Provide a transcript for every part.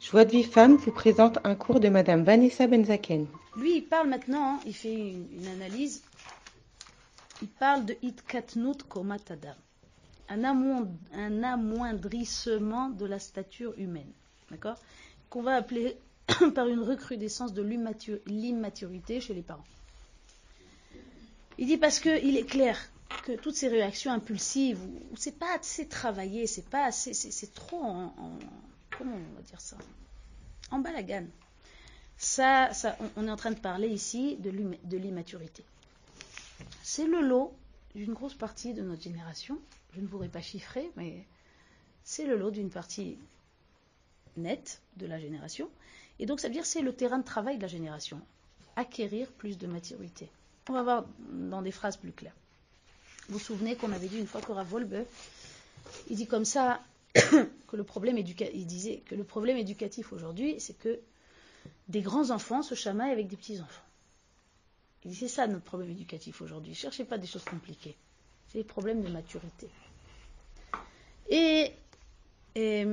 Joie de vie femme vous présente un cours de Madame Vanessa Benzaken. Lui, il parle maintenant, hein, il fait une, analyse. Il parle de Itkatnut Komatada, un, un amoindrissement de la stature humaine, d'accord? Qu'on va appeler par une recrudescence de l'immatur- l'immaturité chez les parents. Il dit parce qu'il est clair que toutes ces réactions impulsives, c'est pas assez travaillé, c'est pas assez, c'est, trop en- comment on va dire ça En. Ça, ça, on, est en train de parler ici de, l'immaturité. C'est le lot d'une grosse partie de notre génération. Je ne voudrais pas chiffrer, mais c'est le lot d'une partie nette de la génération. Et donc, ça veut dire c'est le terrain de travail de la génération. Acquérir plus de maturité. On va voir dans des phrases plus claires. Vous vous souvenez qu'on avait dit une fois qu'Ora Volbe, il dit comme ça que le problème il disait que le problème éducatif aujourd'hui, c'est que des grands enfants se chamaillent avec des petits enfants. Il c'est ça notre problème éducatif aujourd'hui. Cherchez pas des choses compliquées. C'est des problèmes de maturité. Et, et,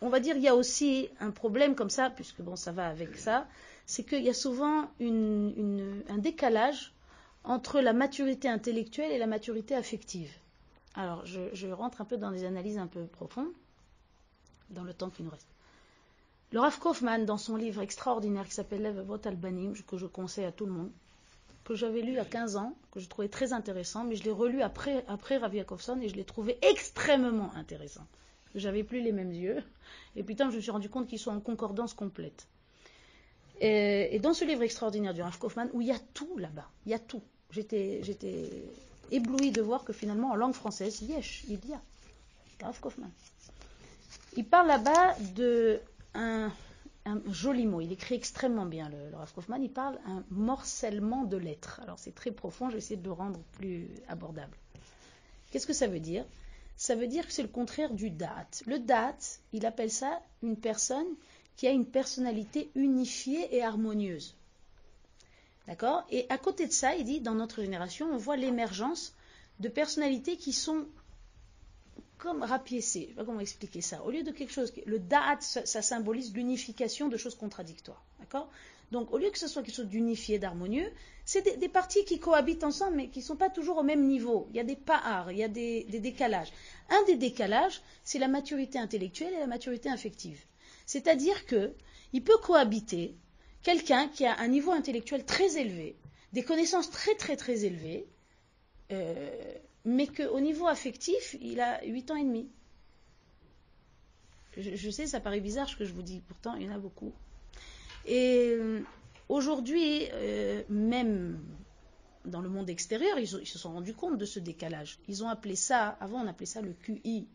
on va dire il y a aussi un problème comme ça, puisque bon ça va avec ça, c'est qu'il y a souvent un décalage entre la maturité intellectuelle et la maturité affective. Alors, je, rentre un peu dans des analyses un peu profondes, dans le temps qui nous reste. Le Rav Kaufman, dans son livre extraordinaire qui s'appelle Levavot Albanim, que je conseille à tout le monde, que j'avais lu a 15 ans, que je trouvais très intéressant, mais je l'ai relu après, après Rav et je l'ai trouvé extrêmement intéressant. J'avais plus les mêmes yeux, et putain, je me suis rendu compte qu'ils sont en concordance complète. Et, et dans ce livre extraordinaire du Rav Kaufman, où il y a tout là-bas, il y a tout. J'étais, éblouie de voir que finalement, en langue française, yesh, il y a. Rav Kaufman. Il parle là-bas de un, un joli mot. Il écrit extrêmement bien, le, le Rav Kaufman. Il parle un morcellement de lettres. Alors c'est très profond, je vais essayer de le rendre plus abordable. Qu'est-ce que ça veut dire? Ça veut dire que c'est le contraire du date. Le date, il appelle ça une personne qui a une personnalité unifiée et harmonieuse. D'accord? Et à côté de ça, il dit, dans notre génération, on voit l'émergence de personnalités qui sont comme rapiécées. Je ne sais pas comment expliquer ça. Au lieu de quelque chose, le da'at, ça, symbolise l'unification de choses contradictoires. Donc, au lieu que ce soit quelque chose d'unifié, d'harmonieux, c'est des, parties qui cohabitent ensemble, mais qui ne sont pas toujours au même niveau. Il y a des pa'ars, il y a des, des décalages. Un des décalages, c'est la maturité intellectuelle et la maturité affective. C'est-à-dire que il peut cohabiter quelqu'un qui a un niveau intellectuel très élevé, des connaissances très très très élevées, euh, mais qu'au niveau affectif, il a 8 ans et demi. Je, sais, ça paraît bizarre ce que je vous dis, pourtant il y en a beaucoup. Et euh, aujourd'hui, euh, même dans le monde extérieur, ils se sont rendus compte de ce décalage. Ils ont appelé ça, avant on appelait ça le QI,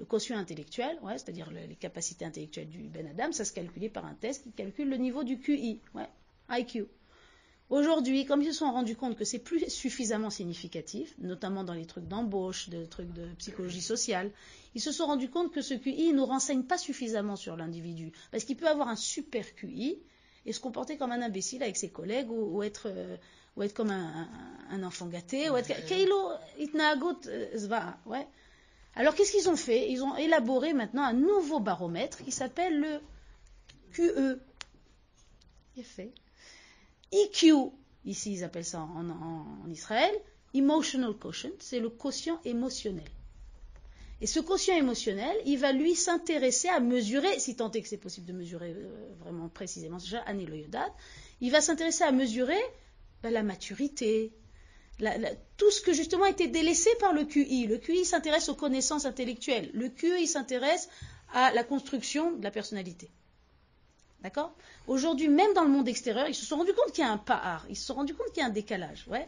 le quotient intellectuel, ouais, c'est-à-dire le- les capacités intellectuelles du Ben Adam, ça se calculait par un test qui calcule le niveau du QI, ouais, IQ. Aujourd'hui, comme ils se sont rendus compte que c'est plus suffisamment significatif, notamment dans les trucs d'embauche, des trucs de psychologie sociale, ils se sont rendus compte que ce QI ne nous renseigne pas suffisamment sur l'individu. Parce qu'il peut avoir un super QI et se comporter comme un imbécile avec ses collègues ou, ou être, euh, ou être comme un, un- un enfant gâté, ou être euh, zva, ouais. Alors qu'est-ce qu'ils ont fait? Ils ont élaboré maintenant un nouveau baromètre qui s'appelle le QE. EQ, ici ils appellent ça en, Israël, Emotional Quotient, c'est le quotient émotionnel. Et ce quotient émotionnel, il va lui s'intéresser à mesurer, si tant est que c'est possible de mesurer euh, vraiment précisément, déjà Annie il va s'intéresser à mesurer ben, la maturité, tout ce que justement été délaissé par le QI. Le QI s'intéresse aux connaissances intellectuelles. Le QI s'intéresse à la construction de la personnalité. D'accord? Aujourd'hui, même dans le monde extérieur, ils se sont rendus compte qu'il y a un pa'ar, ils se sont rendus compte qu'il y a un décalage. Ouais.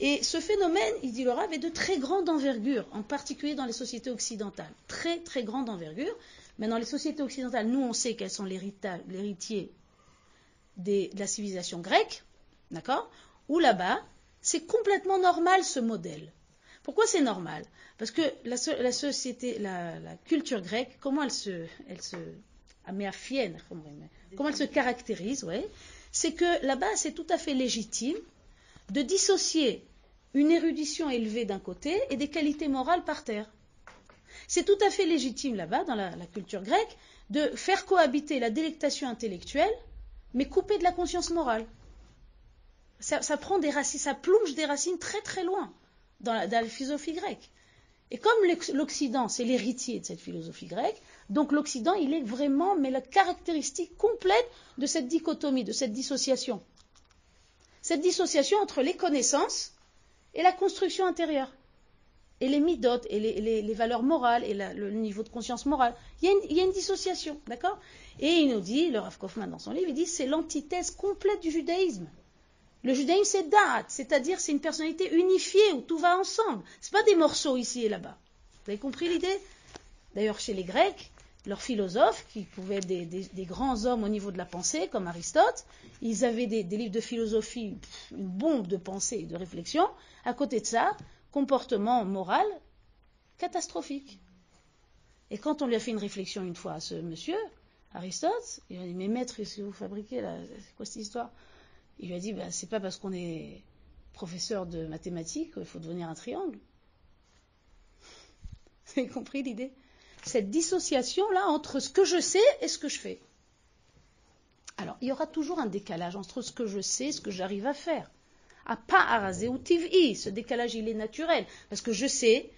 Et ce phénomène, il dit le Rav, est de très grande envergure, en particulier dans les sociétés occidentales. Très, très grande envergure. Mais dans les sociétés occidentales, nous, on sait qu'elles sont l'héritier de la civilisation grecque, d'accord? Où là-bas, c'est complètement normal ce modèle. Pourquoi c'est normal? Parce que la, so- la société, la, culture grecque, comment elle se, elle se comment, elle se caractérise, ouais, c'est que là-bas, c'est tout à fait légitime de dissocier une érudition élevée d'un côté et des qualités morales par terre. C'est tout à fait légitime là-bas, dans la, culture grecque, de faire cohabiter la délectation intellectuelle, mais coupée de la conscience morale. Ça, plonge des racines très très loin dans la philosophie grecque. Et comme l'Occident, c'est l'héritier de cette philosophie grecque, donc l'Occident, il est vraiment, mais la caractéristique complète de cette dichotomie, de cette dissociation. Cette dissociation entre les connaissances et la construction intérieure. Et les midotes, et les, valeurs morales, et le niveau de conscience morale. Il y a une, dissociation, d'accord? Et il nous dit, le Rav Kaufman dans son livre, il dit c'est l'antithèse complète du judaïsme. Le judaïsme, c'est da'at, c'est-à-dire c'est une personnalité unifiée où tout va ensemble. Ce pas des morceaux ici et là-bas. Vous avez compris l'idée? D'ailleurs, chez les Grecs, leurs philosophes, qui pouvaient être des, grands hommes au niveau de la pensée, comme Aristote, ils avaient des, livres de philosophie, une bombe de pensée et de réflexion. À côté de ça, comportement moral catastrophique. Et quand on lui a fait une réflexion une fois à ce monsieur, Aristote, il a dit Mais maître, qu'est-ce que vous fabriquez là? C'est quoi cette histoire? Il lui a dit ben, c'est pas parce qu'on est professeur de mathématiques qu'il faut devenir un triangle. Vous avez compris l'idée? Cette dissociation-là entre ce que je sais et ce que je fais. Alors, il y aura toujours un décalage entre ce que je sais et ce que j'arrive à faire. À pas araser ou tiv'i. Ce décalage, il est naturel. Parce que je sais,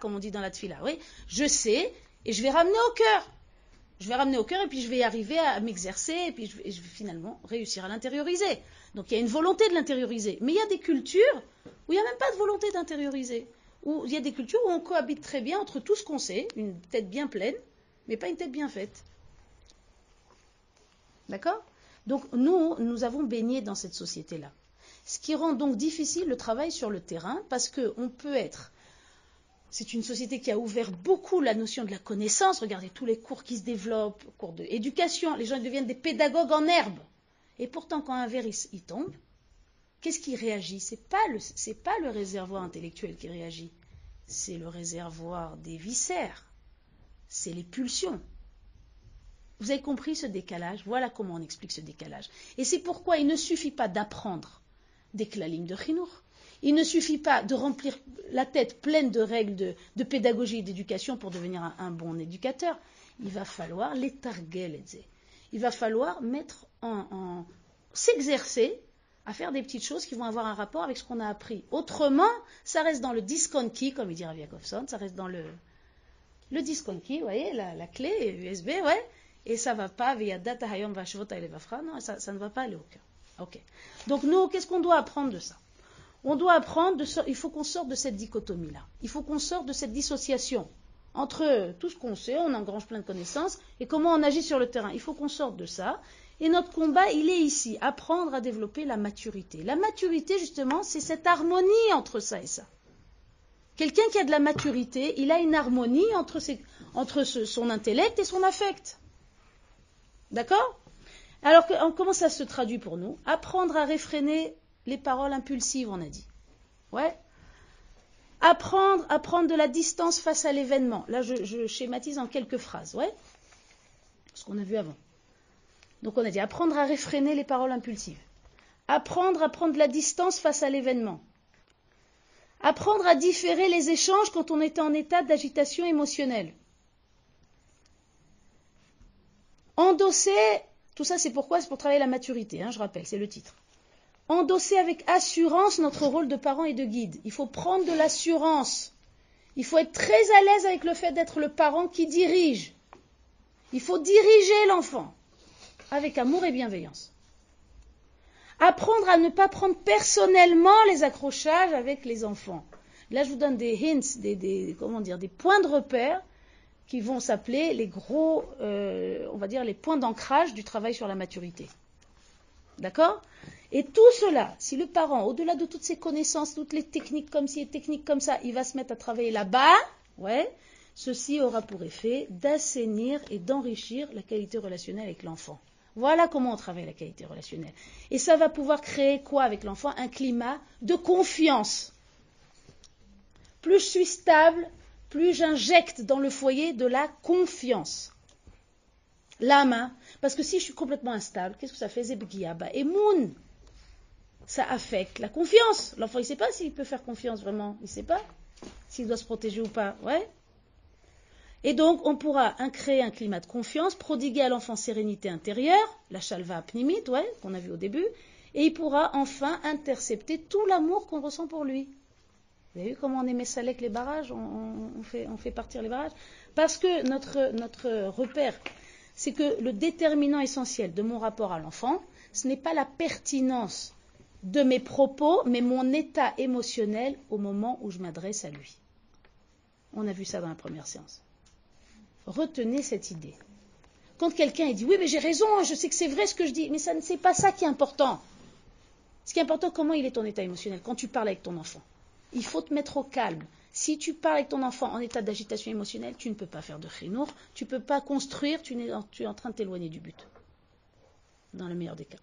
comme on dit dans la tfila, oui, je sais, et je vais ramener au cœur je vais ramener au cœur et puis je vais arriver à m'exercer et puis je vais, finalement réussir à l'intérioriser. Donc il y a une volonté de l'intérioriser. Mais il y a des cultures où il n'y a même pas de volonté d'intérioriser. Où il y a des cultures où on cohabite très bien entre tout ce qu'on sait, une tête bien pleine, mais pas une tête bien faite. D'accord? Donc nous, nous avons baigné dans cette société-là. Ce qui rend donc difficile le travail sur le terrain parce qu'on peut être c'est une société qui a ouvert beaucoup la notion de la connaissance. Regardez tous les cours qui se développent, cours d'éducation. Les gens deviennent des pédagogues en herbe. Et pourtant, quand un verre il, tombe, qu'est-ce qui réagit? Ce n'est pas, le réservoir intellectuel qui réagit. C'est le réservoir des viscères. C'est les pulsions. Vous avez compris ce décalage? Voilà comment on explique ce décalage. Et c'est pourquoi il ne suffit pas d'apprendre des clalim de Chinour. Il ne suffit pas de remplir la tête pleine de règles de, pédagogie et d'éducation pour devenir un, bon éducateur. Il va falloir les targuer, Il va falloir mettre s'exercer à faire des petites choses qui vont avoir un rapport avec ce qu'on a appris. Autrement, ça reste dans le discount key, comme il dit Rav ça reste dans le, le discount key, vous voyez, la, clé USB, ouais, et ça va pas, via data hayom non, ça, ne va pas aller au cœur. Donc nous, qu'est-ce qu'on doit apprendre de ça? On doit apprendre, il faut qu'on sorte de cette dichotomie-là. Il faut qu'on sorte de cette dissociation entre tout ce qu'on sait, on engrange plein de connaissances, et comment on agit sur le terrain. Il faut qu'on sorte de ça. Et notre combat, il est ici, apprendre à développer la maturité. La maturité, justement, c'est cette harmonie entre ça et ça. Quelqu'un qui a de la maturité, il a une harmonie entre, son intellect et son affect. D'accord? Alors, comment ça se traduit pour nous? Apprendre à réfréner les paroles impulsives, on a dit. Apprendre à prendre de la distance face à l'événement. Là, je, schématise en quelques phrases. Ouais. Ce qu'on a vu avant. Donc, on a dit apprendre à réfréner les paroles impulsives. Apprendre à prendre de la distance face à l'événement. Apprendre à différer les échanges quand on est en état d'agitation émotionnelle. Endosser, tout ça c'est pourquoi? C'est pour travailler la maturité, hein, je rappelle, c'est le titre endosser avec assurance notre rôle de parent et de guide. Il faut prendre de l'assurance. Il faut être très à l'aise avec le fait d'être le parent qui dirige. Il faut diriger l'enfant avec amour et bienveillance. Apprendre à ne pas prendre personnellement les accrochages avec les enfants. Là, je vous donne des hints, des, comment dire, des points de repère qui vont s'appeler les gros, euh, on va dire, les points d'ancrage du travail sur la maturité. D'accord? Et tout cela, si le parent, au-delà de toutes ses connaissances, toutes les techniques comme ci et techniques comme ça, il va se mettre à travailler là-bas, ouais, ceci aura pour effet d'assainir et d'enrichir la qualité relationnelle avec l'enfant. Voilà comment on travaille la qualité relationnelle. Et ça va pouvoir créer quoi avec l'enfant? Un climat de confiance. Plus je suis stable, plus j'injecte dans le foyer de la confiance. L'âme, parce que si je suis complètement instable, qu'est-ce que ça fait? Zebgiaba et Moon ça affecte la confiance. L'enfant, il ne sait pas s'il peut faire confiance vraiment. Il ne sait pas. s'il doit se protéger ou pas. Ouais. Et donc, on pourra créer un climat de confiance, prodiguer à l'enfant sérénité intérieure, la chalva pnimite, ouais, qu'on a vu au début, et il pourra enfin intercepter tout l'amour qu'on ressent pour lui. Vous avez vu comment on aimait avec les barrages? On, fait, partir les barrages? Parce que notre repère, c'est que le déterminant essentiel de mon rapport à l'enfant, ce n'est pas la pertinence de mes propos, mais mon état émotionnel au moment où je m'adresse à lui. On a vu ça dans la première séance. Retenez cette idée. Quand quelqu'un dit oui mais j'ai raison, je sais que c'est vrai ce que je dis, mais ça ne c'est pas ça qui est important. Ce qui est important, comment il est ton état émotionnel quand tu parles avec ton enfant? Il faut te mettre au calme. Si tu parles avec ton enfant en état d'agitation émotionnelle, tu ne peux pas faire de chinour, tu ne peux pas construire, tu, es en train de t'éloigner du but. Dans le meilleur des cas.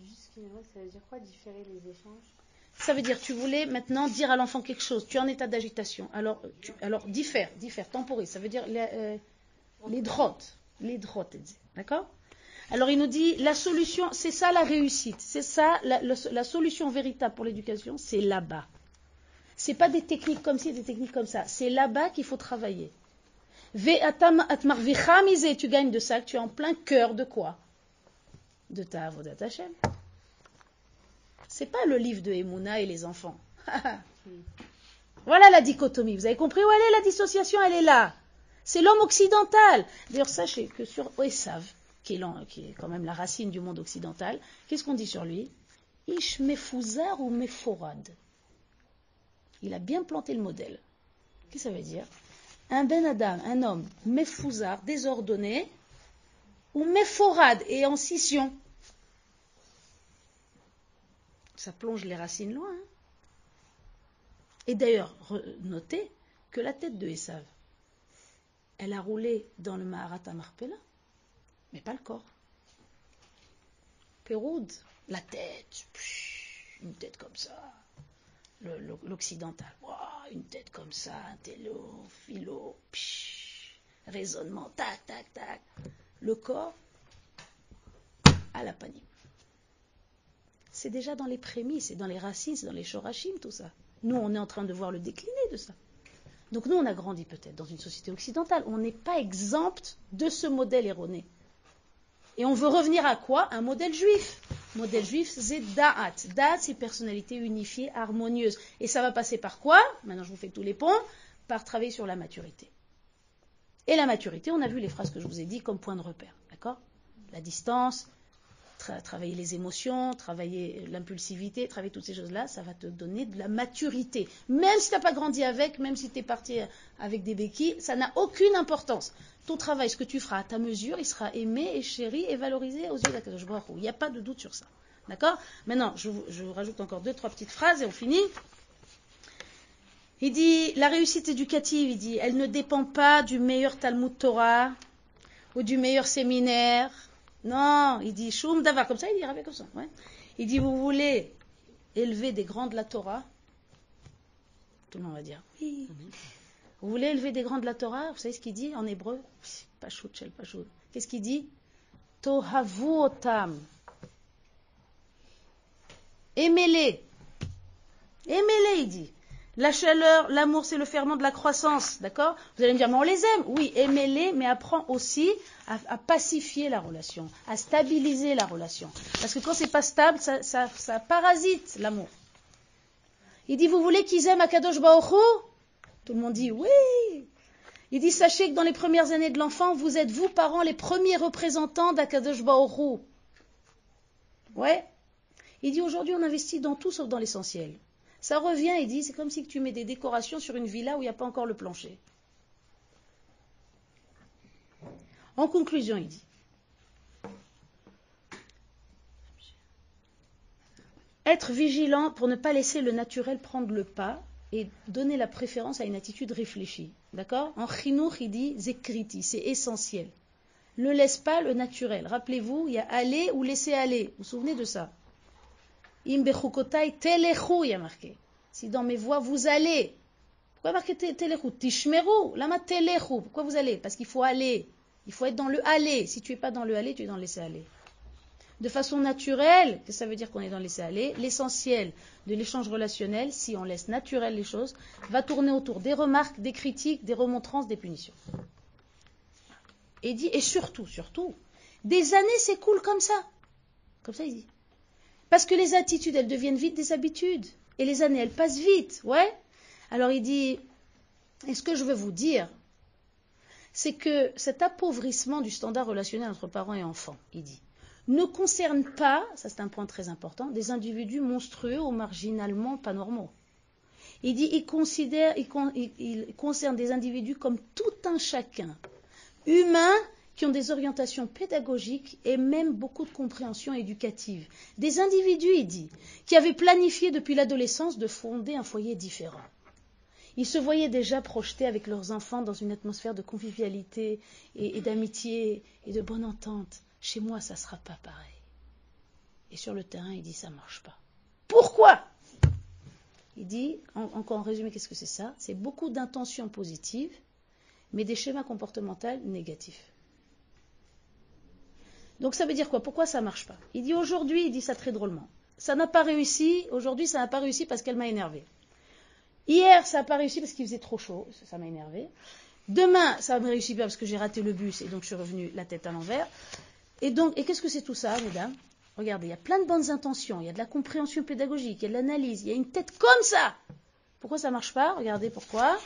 Juste, ça veut dire quoi différer les échanges ça veut dire tu voulais maintenant dire à l'enfant quelque chose, tu es en état d'agitation. Alors, alors diffère, diffère, temporise. Ça veut dire les, euh, les d'accord? Alors il nous dit la solution, c'est ça la réussite, c'est ça la, solution véritable pour l'éducation, c'est là-bas. C'est pas des techniques comme ci, des techniques comme ça. C'est là-bas qu'il faut travailler. Tu gagnes de ça, tu es en plein cœur de quoi? De ta Avodat Hashem. C'est pas le livre de Emouna et les enfants. voilà la dichotomie. Vous avez compris où elle est la dissociation? Elle est là. C'est l'homme occidental. D'ailleurs, sachez que sur Esav, qui est, qui est quand même la racine du monde occidental, qu'est-ce qu'on dit sur lui? Ish mefouzar ou meforad. Il a bien planté le modèle. Qu'est-ce que ça veut dire? Un Ben Adam, un homme mefouzar, désordonné, ou meforad, et en scission. Ça plonge les racines loin. Hein. et d'ailleurs, notez que la tête de Esav, elle a roulé dans le Maharat Marpella, mais pas le corps. Péroud, la tête, une tête comme ça l'occidental. une tête comme ça, un télo, philo, raisonnement, tac, tac, tac. Le corps à la panique. C'est déjà dans les prémices, c'est dans les racines, c'est dans les shorashim, tout ça. Nous, on est en train de voir le décliner de ça. Donc nous, on a grandi peut-être dans une société occidentale. On n'est pas exempt de ce modèle erroné. Et on veut revenir à quoi? Un modèle juif. Modèle juif, c'est Da'at. Da'at, c'est personnalité unifiée, harmonieuse. Et ça va passer par quoi? Maintenant, je vous fais tous les ponts. Par travailler sur la maturité. Et la maturité, on a vu les phrases que je vous ai dit comme point de repère. D'accord? La distance, travailler les émotions, travailler l'impulsivité, travailler toutes ces choses-là, ça va te donner de la maturité. Même si tu n'as pas grandi avec, même si tu es parti avec des béquilles, ça n'a aucune importance. Ton travail, ce que tu feras à ta mesure, il sera aimé et chéri et valorisé aux yeux d'Akadosh Il n'y a pas de doute sur ça. D'accord? Maintenant, je je rajoute encore deux, trois petites phrases et on finit. Il dit, la réussite éducative, il dit, elle ne dépend pas du meilleur Talmud Torah ou du meilleur séminaire non, il dit Shum Davar, comme ça, il dit comme ça. Il dit Vous voulez élever des grands de la Torah? Tout le monde va dire Oui. Vous voulez élever des grands de la Torah? Vous savez ce qu'il dit en hébreu? Pachout, Shel Pachout. Qu'est-ce qu'il dit? Tohavu otam. Aimez-les. Aimez-les, il dit. La chaleur, l'amour, c'est le ferment de la croissance, d'accord? Vous allez me dire, mais on les aime. Oui, aimez-les, mais apprends aussi à, pacifier la relation, à stabiliser la relation. Parce que quand c'est pas stable, ça, parasite l'amour. Il dit, vous voulez qu'ils aiment Akadosh Baoru Tout le monde dit, oui. Il dit, sachez que dans les premières années de l'enfant, vous êtes, vous, parents, les premiers représentants d'Akadosh Baoru. Ouais. Il dit, aujourd'hui, on investit dans tout sauf dans l'essentiel. Ça revient, il dit, c'est comme si tu mets des décorations sur une villa où il n'y a pas encore le plancher. En conclusion, il dit, être vigilant pour ne pas laisser le naturel prendre le pas et donner la préférence à une attitude réfléchie. D'accord? En chinour, il dit zekriti, c'est essentiel. Ne laisse pas le naturel. Rappelez-vous, il y a aller ou laisser aller. Vous vous souvenez de ça? Im telechu, il y a marqué. Si dans mes voies vous allez. Pourquoi marqué telechu? Tishmeru, lama telechu. Pourquoi vous allez? Parce qu'il faut aller. Il faut être dans le aller. Si tu n'es pas dans le aller, tu es dans le laisser aller. de façon naturelle, que ça veut dire qu'on est dans laisser-aller, l'essentiel de l'échange relationnel, si on laisse naturel les choses, va tourner autour des remarques, des critiques, des remontrances, des punitions. Et dit, et surtout, surtout, des années s'écoulent comme ça. Comme ça, il dit. Parce que les attitudes, elles deviennent vite des habitudes. Et les années, elles passent vite. Ouais. Alors il dit, et ce que je veux vous dire, c'est que cet appauvrissement du standard relationnel entre parents et enfants, il dit, ne concerne pas, ça c'est un point très important, des individus monstrueux ou marginalement pas normaux. Il dit, il, concerne des individus comme tout un chacun, humains qui ont des orientations pédagogiques et même beaucoup de compréhension éducative. Des individus, il dit, qui avaient planifié depuis l'adolescence de fonder un foyer différent. Ils se voyaient déjà projetés avec leurs enfants dans une atmosphère de convivialité et, d'amitié et de bonne entente. Chez moi, ça ne sera pas pareil. Et sur le terrain, il dit ça ne marche pas. Pourquoi? Il dit, en, encore en résumé, qu'est-ce que c'est ça? C'est beaucoup d'intentions positives, mais des schémas comportementaux négatifs. Donc ça veut dire quoi? Pourquoi ça ne marche pas? Il dit aujourd'hui, il dit ça très drôlement. Ça n'a pas réussi, aujourd'hui ça n'a pas réussi parce qu'elle m'a énervé. Hier, ça n'a pas réussi parce qu'il faisait trop chaud, ça m'a énervé. Demain, ça n'a réussi pas parce que j'ai raté le bus et donc je suis revenue la tête à l'envers. Et donc, et qu'est-ce que c'est tout ça, mesdames? Regardez, il y a plein de bonnes intentions, il y a de la compréhension pédagogique, il y a de l'analyse, il y a une tête comme ça. Pourquoi ça ne marche pas? Regardez pourquoi.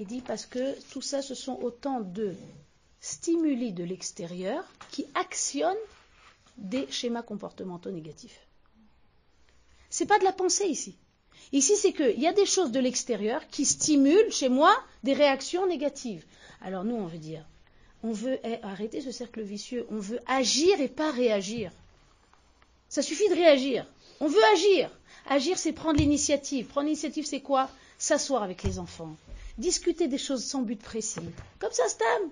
Il dit parce que tout ça, ce sont autant de stimuli de l'extérieur qui actionnent des schémas comportementaux négatifs. C'est pas de la pensée ici. Ici, c'est qu'il y a des choses de l'extérieur qui stimulent chez moi des réactions négatives. Alors nous, on veut dire, on veut arrêter ce cercle vicieux, on veut agir et pas réagir. Ça suffit de réagir. On veut agir. Agir, c'est prendre l'initiative. Prendre l'initiative, c'est quoi? S'asseoir avec les enfants. Discuter des choses sans but précis. Comme ça, Stam?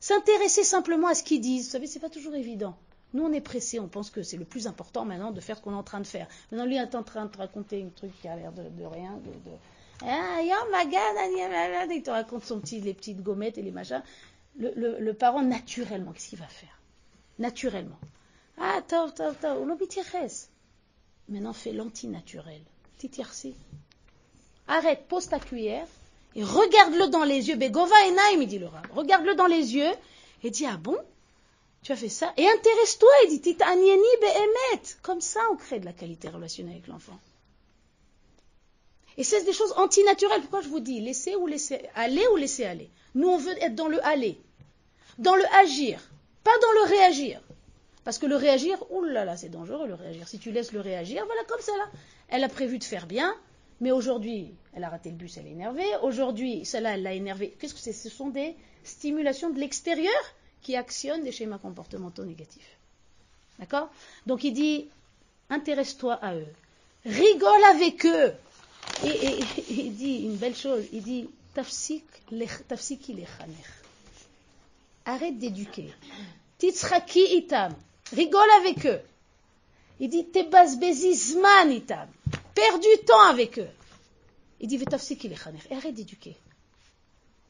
S'intéresser simplement à ce qu'ils disent. Vous savez, c'est pas toujours évident. Nous, on est pressés, on pense que c'est le plus important maintenant de faire ce qu'on est en train de faire. Maintenant, lui est en train de te raconter un truc qui a l'air de, de, rien. De, de... Ah, il te raconte son petit, les petites gommettes et les machins. Le, parent, naturellement, qu'est-ce qu'il va faire? Naturellement. Ah, Maintenant, fais l'antinaturel. Titirsi. Arrête, pose ta cuillère et regarde-le dans les yeux. Begova il dit le rab. Regarde-le dans les yeux et dis, ah bon? Tu as fait ça. Et intéresse-toi, be'emet. Comme ça, on crée de la qualité relationnelle avec l'enfant. Et c'est des choses antinaturelles. Pourquoi je vous dis laisser ou laisser aller ou laisser aller Nous, on veut être dans le aller, dans le agir, pas dans le réagir. Parce que le réagir, oulala, c'est dangereux le réagir. Si tu laisses le réagir, voilà comme ça là. Elle a prévu de faire bien, mais aujourd'hui, elle a raté le bus, elle est énervée. Aujourd'hui, celle-là, elle l'a énervée. Qu'est-ce que c'est? Ce sont des stimulations de l'extérieur qui actionnent des schémas comportementaux négatifs. D'accord? Donc il dit, intéresse-toi à eux, rigole avec eux. Et, il dit une belle chose, il dit, tafsiki lechaner. Arrête d'éduquer. Titzraki itam. Rigole avec eux. Il dit, tebazbezizman itam. Perds du temps avec eux. Il dit. Et arrête d'éduquer.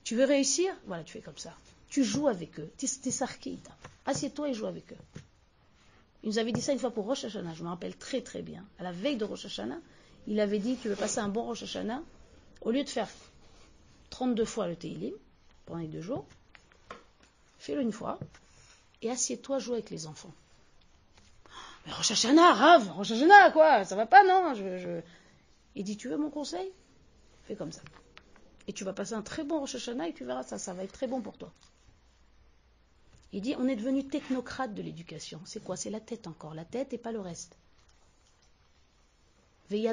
Tu veux réussir? Voilà, tu fais comme ça. Tu joues avec eux. Assieds-toi et joue avec eux. Il nous avait dit ça une fois pour Rosh Hashanah, je me rappelle très très bien. À la veille de Rosh Hashanah, il avait dit Tu veux passer un bon Rosh Hashanah? Au lieu de faire 32 fois le Teilim pendant les deux jours, fais-le une fois et assieds-toi, joue avec les enfants. Mais Rosh Hashanah, Rav, Rosh Hashanah, quoi? Ça va pas, non? Je, je... Il dit Tu veux mon conseil? Fais comme ça. Et tu vas passer un très bon Rosh Hashanah et tu verras ça, ça va être très bon pour toi. Il dit, on est devenu technocrate de l'éducation. C'est quoi C'est la tête encore, la tête et pas le reste. Il dit,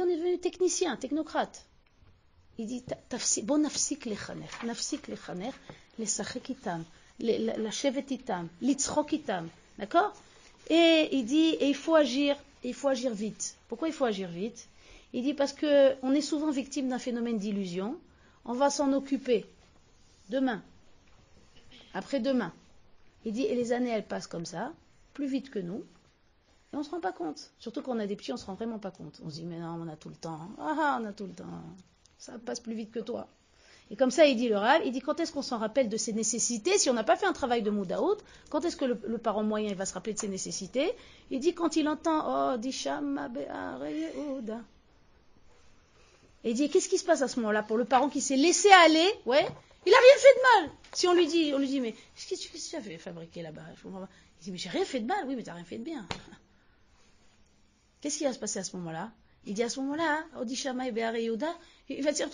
on est devenu technicien, technocrate. Il dit, bon nafsik lechaner, nafsik lechaner, לשחק איתם, לשבת איתם, לצחוק איתם, d'accord Et il dit, et il faut agir, il faut agir vite. Pourquoi il faut agir vite Il dit parce qu'on est souvent victime d'un phénomène d'illusion on va s'en occuper demain, après-demain. Il dit, et les années, elles passent comme ça, plus vite que nous, et on ne se rend pas compte. Surtout quand on a des petits, on ne se rend vraiment pas compte. On se dit, mais non, on a tout le temps. Ah, ah, on a tout le temps. Ça passe plus vite que toi. Et comme ça, il dit le Rav, il dit quand est-ce qu'on s'en rappelle de ses nécessités? Si on n'a pas fait un travail de Moudaout, quand est-ce que le, parent moyen va se rappeler de ses nécessités? Il dit quand il entend Oh, Disham. Et il dit qu'est-ce qui se passe à ce moment-là pour le parent qui s'est laissé aller Ouais, il n'a rien fait de mal. Si on lui dit, on lui dit mais qu'est-ce que tu as fait fabriquer là-bas? Il dit mais j'ai rien fait de mal. Oui, mais tu n'as rien fait de bien. Qu'est-ce qui va se passer à ce moment-là? Il dit à ce moment-là, Odishama et Yehuda, il va dire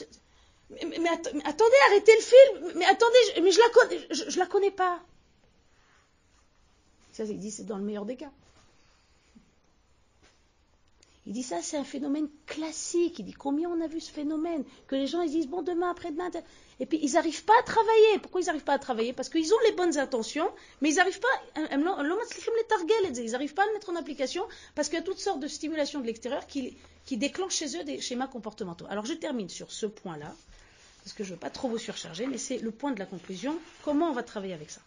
mais, attendez, arrêtez le film. Mais attendez, je, mais je la connais, je, la connais pas. Ça, il dit, c'est dans le meilleur des cas. Il dit ça, c'est un phénomène classique. Il dit combien on a vu ce phénomène Que les gens ils disent bon demain, après-demain, et puis ils n'arrivent pas à travailler. Pourquoi ils n'arrivent pas à travailler? Parce qu'ils ont les bonnes intentions, mais ils n'arrivent pas. Ils n'arrivent pas à le mettre en application parce qu'il y a toutes sortes de stimulations de l'extérieur qui, qui déclenchent chez eux des schémas comportementaux. Alors je termine sur ce point-là parce que je ne veux pas trop vous surcharger, mais c'est le point de la conclusion. Comment on va travailler avec ça?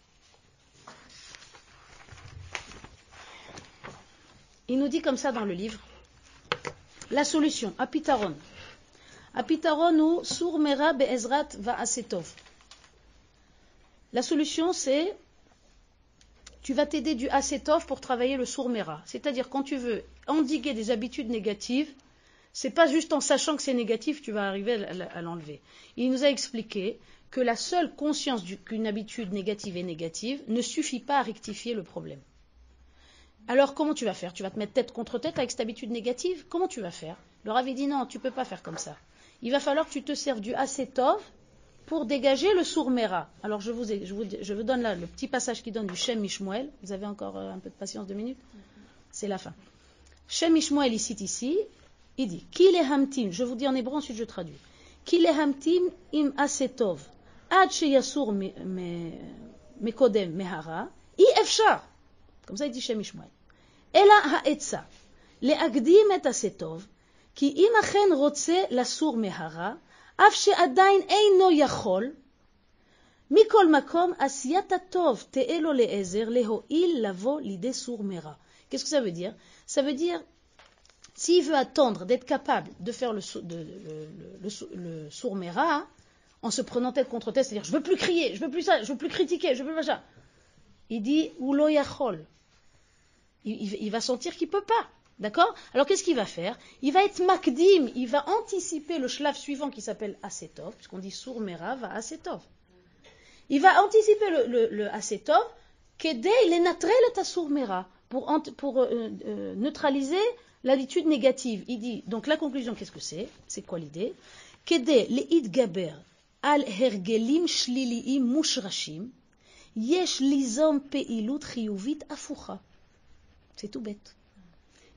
Il nous dit comme ça dans le livre la solution, apitaron. Apitaron ou surmera be'ezrat va asetov. La solution, c'est tu vas t'aider du asetov pour travailler le sourmera. C'est-à-dire, quand tu veux endiguer des habitudes négatives, c'est pas juste en sachant que c'est négatif que tu vas arriver à l'enlever. Il nous a expliqué que la seule conscience qu'une habitude négative est négative ne suffit pas à rectifier le problème. Alors comment tu vas faire? Tu vas te mettre tête contre tête avec cette habitude négative? Comment tu vas faire? Le avait dit non, tu ne peux pas faire comme ça. Il va falloir que tu te serves du acétov pour dégager le sourmera. Alors je vous, donne là le petit passage qui donne du Shem Mishmuel. Vous avez encore euh, un peu de patience, deux minutes? C'est la fin. Shem Mishmuel, il cite ici, il dit hamtim, je vous dis en hébreu, ensuite je traduis. Ki hamtim im asetov, ad sheyasur mekodem mehara, i. Comme ça il dit chez Mishmuel. אלא העצה, להקדים את הסטוב, כי אם אכן רוצה לסור מהרע, אף שעדיין אינו יכול, מכל מקום עשיית הטוב תהא לו לעזר להועיל לבוא לידי סור מרע. Qu'est-ce que ça veut dire Ça veut dire S'il veut attendre d'être capable de faire le, de, le, le, le sourd en se prenant tête contre tête, c'est-à-dire je veux plus crier, je veux plus ça, je veux plus critiquer, je veux plus ça, il dit ou yachol. Il, va sentir qu'il peut pas. D'accord? Alors qu'est-ce qu'il va faire? Il va être makdim, il va anticiper le shlav suivant qui s'appelle asetov, puisqu'on dit sourmera va asetov. Il va anticiper le, le, le asetov, qu'aider les natrel et pour, pour euh, euh, neutraliser l'attitude négative. Il dit, donc la conclusion, qu'est-ce que c'est? C'est quoi l'idée? Kede gaber al hergelim shliliim mushrashim, yesh lizom peilut chiyuvit afucha. C'est tout bête.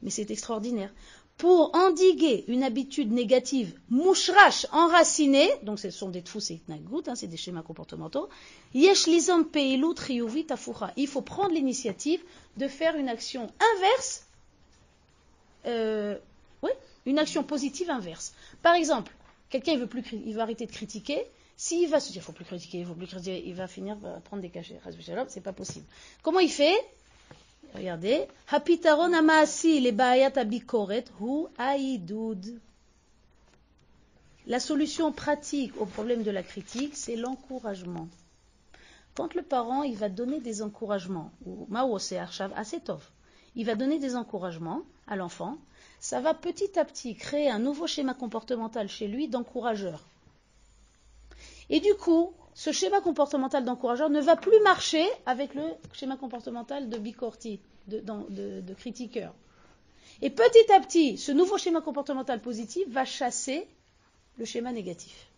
Mais c'est extraordinaire. Pour endiguer une habitude négative, mouchrache, enracinée, donc ce sont des tfous et hein, c'est des schémas comportementaux. Il faut prendre l'initiative de faire une action inverse euh, oui, une action positive inverse. Par exemple, quelqu'un il veut plus, il veut arrêter de critiquer. S'il va se dire, il faut plus critiquer, il faut plus critiquer, il va finir par prendre des cachets. C'est pas possible. Comment il fait? Regardez. Le abikoret hu. La solution pratique au problème de la critique, c'est l'encouragement. Quand le parent, va donner des encouragements, ou il va donner des encouragements, à l'enfant, ça va petit à petit créer un nouveau schéma comportemental chez lui d'encourageur. Et du coup, ce schéma comportemental d'encourageur ne va plus marcher avec le schéma comportemental de bicorti, de, critiqueur. Et petit à petit, ce nouveau schéma comportemental positif va chasser le schéma négatif.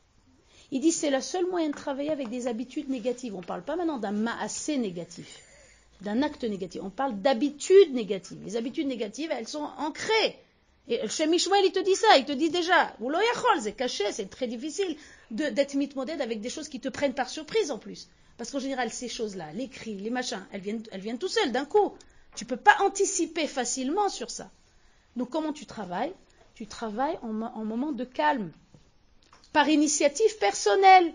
Il dit c'est le seul moyen de travailler avec des habitudes négatives. On ne parle pas maintenant d'un assez négatif d'un acte négatif. On parle d'habitudes négatives. Les habitudes négatives, elles sont ancrées. Et chez Mishmael, il te dit ça. Il te dit déjà, c'est caché, c'est très difficile d'être mitmodèle avec des choses qui te prennent par surprise en plus. Parce qu'en général, ces choses-là, les cris, les machins, elles viennent, elles tout seules d'un coup. Tu ne peux pas anticiper facilement sur ça. Donc comment tu travailles? Tu travailles en moment de calme, par initiative personnelle.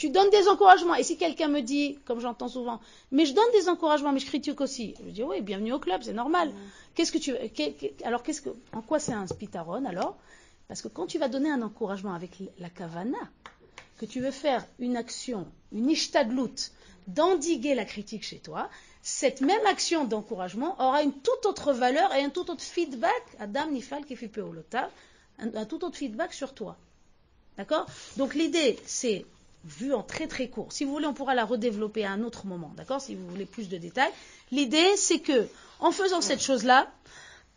Tu donnes des encouragements. Et si quelqu'un me dit, comme j'entends souvent, mais je donne des encouragements, mais je critique aussi, je dis oui, bienvenue au club, c'est normal. Mm. Qu'est-ce que tu, alors qu'est-ce que, en quoi c'est un spitaron alors? Parce que quand tu vas donner un encouragement avec la kavana, que tu veux faire une action, une ishtadlout, d'endiguer la critique chez toi, cette même action d'encouragement aura une toute autre valeur et un tout autre feedback, Adam Nifal Kefipeolota, un, un tout autre feedback sur toi. D'accord? Donc l'idée, c'est, vu en très très court, si vous voulez, on pourra la redévelopper à un autre moment, d'accord Si vous voulez plus de détails. L'idée, c'est que, en faisant cette chose-là,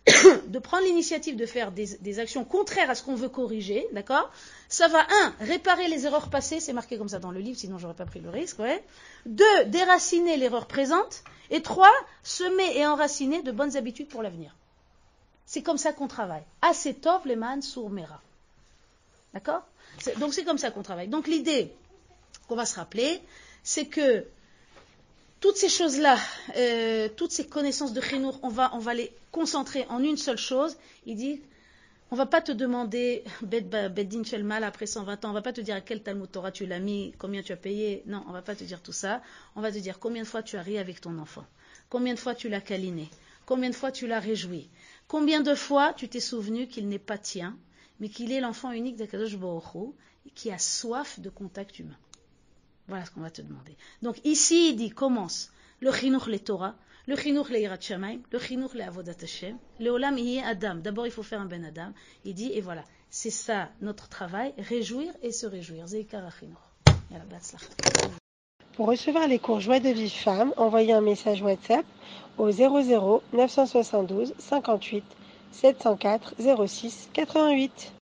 de prendre l'initiative de faire des, actions contraires à ce qu'on veut corriger, d'accord Ça va, un, réparer les erreurs passées, c'est marqué comme ça dans le livre, sinon j'aurais pas pris le risque, ouais. Deux, déraciner l'erreur présente. Et trois, semer et enraciner de bonnes habitudes pour l'avenir. C'est comme ça qu'on travaille. Asetov leman sourmera. D'accord? Donc c'est comme ça qu'on travaille. Donc l'idée qu'on va se rappeler, c'est que toutes ces choses-là, euh, toutes ces connaissances de Khinour, on va, les concentrer en une seule chose. Il dit, on va pas te demander, Beddin mal après 120 ans, on va pas te dire à quel Talmud Torah tu l'as mis, combien tu as payé. Non, on va pas te dire tout ça. On va te dire combien de fois tu as ri avec ton enfant, combien de fois tu l'as câliné, combien de fois tu l'as réjoui, combien de fois tu t'es souvenu qu'il n'est pas tien, mais qu'il est l'enfant unique d'Akadosh Baruch qui a soif de contact humain. Voilà ce qu'on va te demander. Donc ici, il dit, commence le chinuch le Torah, le chinuch le Yirat Shamaim, le chinuch le Avodat Hashem, le Olam est Adam. D'abord, il faut faire un ben Adam. Il dit, et voilà, c'est ça notre travail, réjouir et se réjouir. Pour recevoir les cours Joie de vie femme, envoyez un message WhatsApp au 00 972 58 704 06 88.